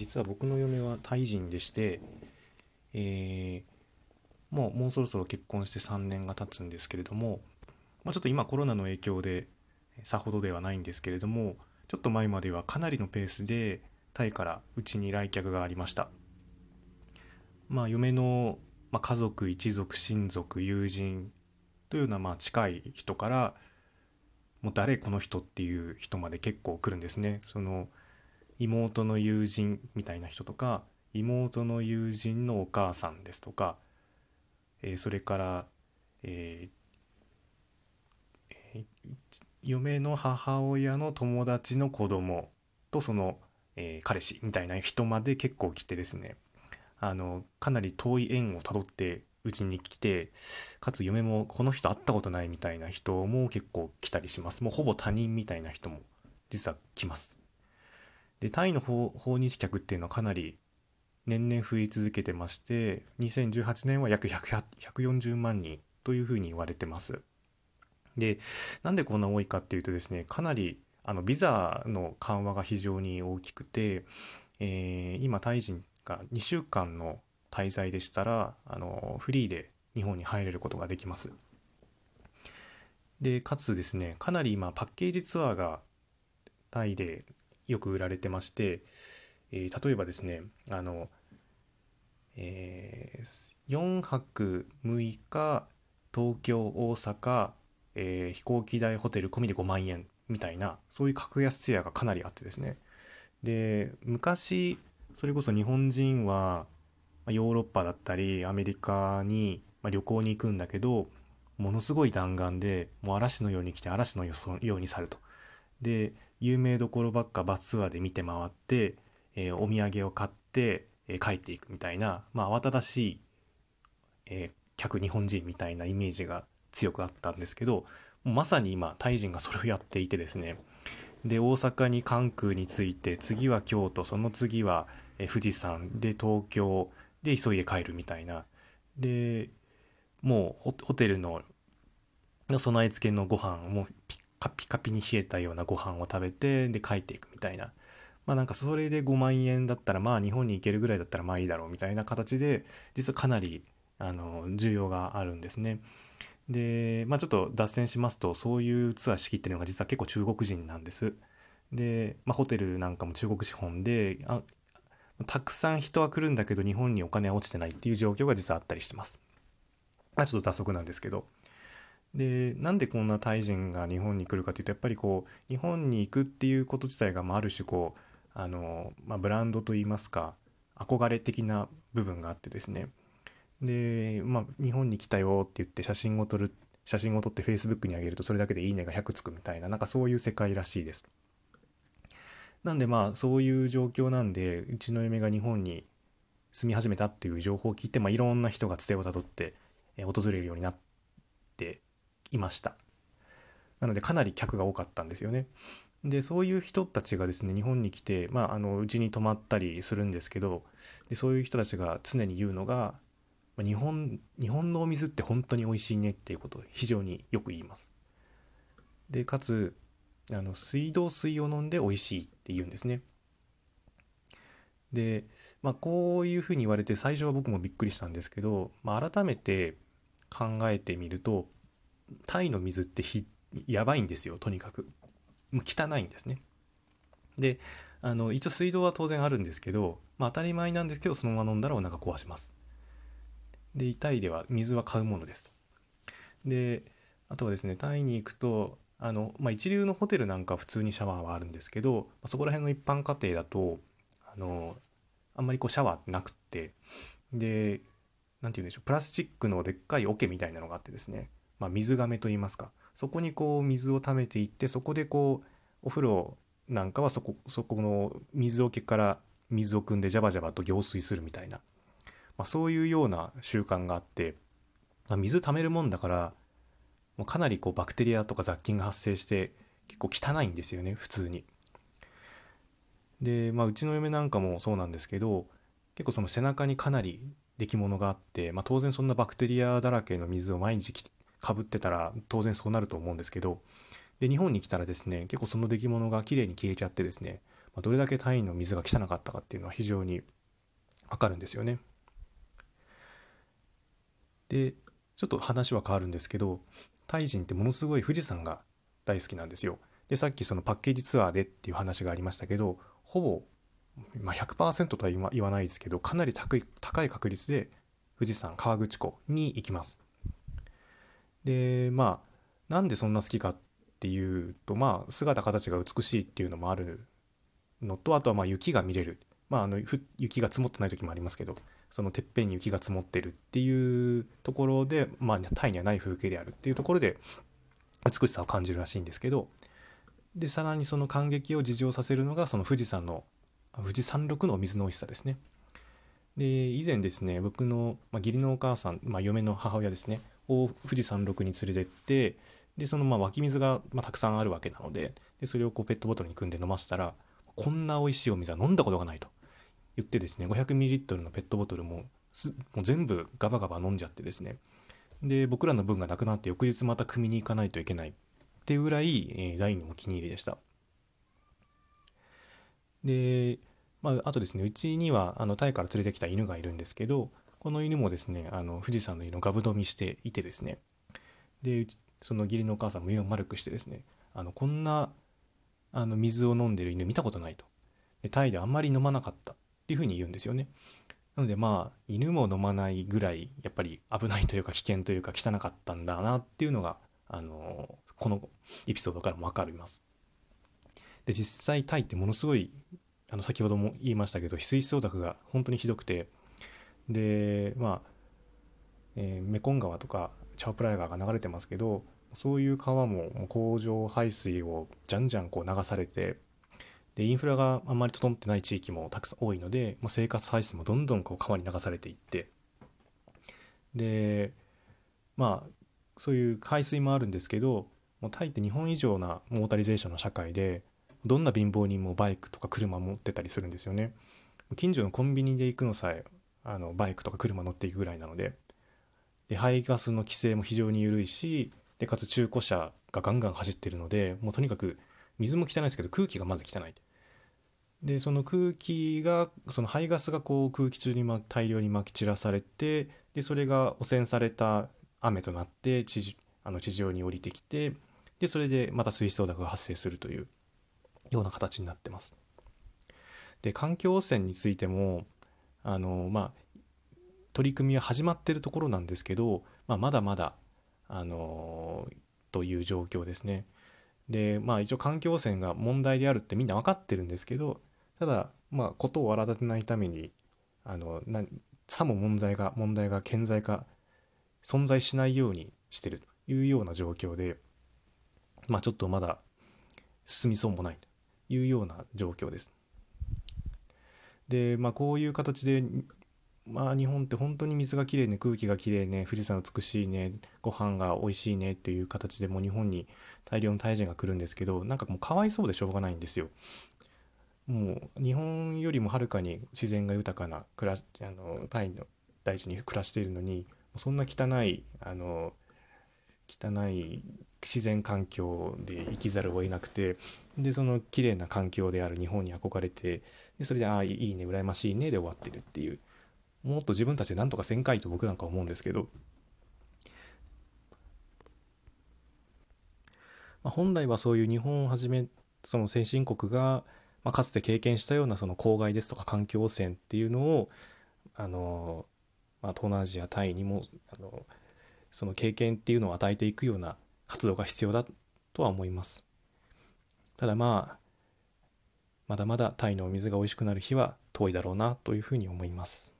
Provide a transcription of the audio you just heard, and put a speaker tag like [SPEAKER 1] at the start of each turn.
[SPEAKER 1] 実は僕の嫁はタイ人でして、えーもうもうそろそろ結婚して3年が経つんですけれども、まあ、ちょっと今コロナの影響でさほどではないんですけれどもちょっと前まではかなりのペースでタイからうちに来客がありました。まあ嫁の、まあ、家族一族親族友人というようなまあ近い人からもう誰この人っていう人まで結構来るんですね。その妹の友人みたいな人とか妹の友人のお母さんですとか、えーそれから、えー嫁の母親の友達の子供とその、えー彼氏みたいな人まで結構来てですね。あのかなり遠い縁をたどってうちに来てかつ嫁もこの人会ったことないみたいな人も結構来たりします。もうほぼ他人みたいな人も実は来ます。でタイの訪日客っていうのはかなり年々増え続けてまして2018年は約140万人というふうに言われてます。でなんでこんな多いかっていうとですねかなりあのビザの緩和が非常に大きくて、えー今タイ人が2週間の滞在でしたらあのフリーで日本に入れることができます。でかつですねかなり今パッケージツアーがタイでよく売られてまして、えー例えばですねあの、え4泊6日東京大阪、えー飛行機代ホテル込みで5万円みたいなそういう格安ツアーがかなりあってですねで昔それこそ日本人はヨーロッパだったりアメリカに旅行に行くんだけどものすごい弾丸でもう嵐のように来て嵐のよそように去ると。で有名どころばっかバスツアーで見て回って、えーお土産を買って、えー帰っていくみたいな、まあ、慌ただしい、えー客日本人みたいなイメージが強くあったんですけどまさに今タイ人がそれをやっていてですね。で大阪に関空に着いて次は京都その次は、富士山で東京で急いで帰るみたいな。でもうホテルの備え付けのご飯もピッカピカピに冷えたようなご飯を食べてで帰っていくみたいなまあなんかそれで5万円だったらまあ日本に行けるぐらいだったらまあいいだろうみたいな形で実はかなりあの需要があるんですね。でまあちょっと脱線しますとそういうツアー仕切ってるのが実は結構中国人なんです。で、まあ、ホテルなんかも中国資本であたくさん人は来るんだけど日本にお金は落ちてないっていう状況が実はあったりしてます。まあちょっと脱足なんですけど。でなんでこんなタイ人が日本に来るかというとやっぱりこう日本に行くっていうこと自体がまある種こうあの、まあ、ブランドといいますか憧れ的な部分があってですね。で、まあ、日本に来たよって言って写真を撮る写真を撮って Facebook に上げるとそれだけでいいねが100つくみたいななんかそういう世界らしいです。なんでまあそういう状況なんでうちの嫁が日本に住み始めたっていう情報を聞いて、まあ、いろんな人がつてをたどってえ訪れるようになっていました。なのでかなり客が多かったんですよね。でそういう人たちがですね日本に来てまああのうちに泊まったりするんですけどでそういう人たちが常に言うのが日本日本のお水って本当に美味しいねっていうことを非常によく言います。でかつあの水道水を飲んで美味しいって言うんですね。でまあこういうふうに言われて最初は僕もびっくりしたんですけど、まあ、改めて考えてみるとタイの水ってやばいんですよとにかく。もう汚いんですね。であの一応水道は当然あるんですけど、まあ、当たり前なんですけどそのまま飲んだらお腹壊します。でタイでは水は買うものですと。であとはですねタイに行くとあの、まあ、一流のホテルなんか普通にシャワーはあるんですけど、まそこら辺の一般家庭だとあのあんまりこうシャワーなくってでなんて言うんでしょうプラスチックのでっかい桶みたいなのがあってですね、まあ、水がめと言いますかそこにこう水を溜めていってそこでこうお風呂なんかはそこそこの水桶から水を汲んでジャバジャバと行水するみたいな、まあ、そういうような習慣があって、まあ、水溜めるもんだからもうかなりこうバクテリアとか雑菌が発生して結構汚いんですよね普通に。で、まあ、うちの嫁なんかもそうなんですけど結構その背中にかなり出来物があって、まあ、当然そんなバクテリアだらけの水を毎日かぶってたら当然そうなると思うんですけどで日本に来たらですね結構その出来物がきれいに消えちゃってですねまあ、どれだけタイの水が汚かったかっていうのは非常にわかるんですよね。でちょっと話は変わるんですけどタイ人ってものすごい富士山が大好きなんですよ。でさっきそのパッケージツアーでっていう話がありましたけどほぼ、まあ、100%とは言わないですけどかなり高い確率で富士山河口湖に行きます。でまあなんでそんな好きかっていうとまあ姿形が美しいっていうのもあるのとあとはまあ雪が見れるまああの雪が積もってない時もありますけどそのてっぺんに雪が積もってるっていうところでまあタイにはない風景であるっていうところで美しさを感じるらしいんですけどでさらにその感激を自情させるのがその富士山の富士山麓のお水の美味しさですね。で以前ですね僕の、まあ、義理のお母さん、まあ、嫁の母親ですねを富士山麓に連れてってでそのまあ湧き水がまたくさんあるわけなのででそれをこうペットボトルに組んで飲ませたらこんな美味しいお水は飲んだことがないと言ってですね 500ml のペットボトルももう全部ガバガバ飲んじゃってですね。で僕らの分がなくなって翌日また汲みに行かないといけないっていうぐらい、えー、大のお気に入りでした。で、まあ、あとですねうちにはあのタイから連れてきた犬がいるんですけどこの犬もですねあの富士山の犬をガブ飲みしていてですね。でその義理のお母さんも目を丸くしてですねあのこんなあの水を飲んでる犬見たことないと。でタイであんまり飲まなかったっていうふうに言うんですよね。なのでまあ犬も飲まないぐらいやっぱり危ないというか危険というか汚かったんだなっていうのがあのこのエピソードからも分かります。で実際タイってものすごいあの先ほども言いましたけど翡翠総濁が本当にひどくてでまあ、えー、メコン川とかチャオプライ川が流れてますけどそういう川も工場排水をじゃんじゃんこう流されてでインフラがあんまり整ってない地域もたくさん多いので、まあ、生活排水もどんどんこう川に流されていってでまあそういう排水もあるんですけどもうタイって日本以上なモータリゼーションの社会でどんな貧乏人もバイクとか車持ってたりするんですよね。近所のコンビニで行くのさえあのバイクとか車乗っていくぐらいなのでで排ガスの規制も非常に緩いしでかつ中古車がガンガン走ってるのでもうとにかく水も汚いですけど空気がまず汚いでその空気がその排ガスがこう空気中にま大量にまき散らされてでそれが汚染された雨となって地あの地上に降りてきてでそれでまた水槽濁が発生するというような形になってます。で環境汚染についてもあのまあ取り組みは始まってるところなんですけど、まあ、まだまだ、あの、という状況ですね。で、まあ一応環境汚染が問題であるってみんな分かってるんですけど、ただ、まあことを荒立てないために、あの、なさも問題が、問題が顕在化、存在しないようにしてるというような状況で、まあちょっとまだ進みそうもないというような状況です。で、まあこういう形でまあ日本って本当に水がきれいね空気がきれいね富士山美しいねご飯が美味しいねっていう形でもう日本に大量のタイ人が来るんですけどなんかもうかわいそうでしょうがないんですよ。もう日本よりもはるかに自然が豊かな暮らあのタイの大地に暮らしているのにそんな汚いあの汚い自然環境で生きざるを得なくてでその綺麗な環境である日本に憧れてでそれでああいいね羨ましいねで終わってるっていうもっと自分たちで何とかせんかいと僕なんか思うんですけど、まあ、本来はそういう日本をはじめその先進国が、まあ、かつて経験したようなその公害ですとか環境汚染っていうのをあの、まあ、東南アジアタイにもあのその経験っていうのを与えていくような活動が必要だとは思います。ただまあまだまだタイのお水が美味しくなる日は遠いだろうなというふうに思います。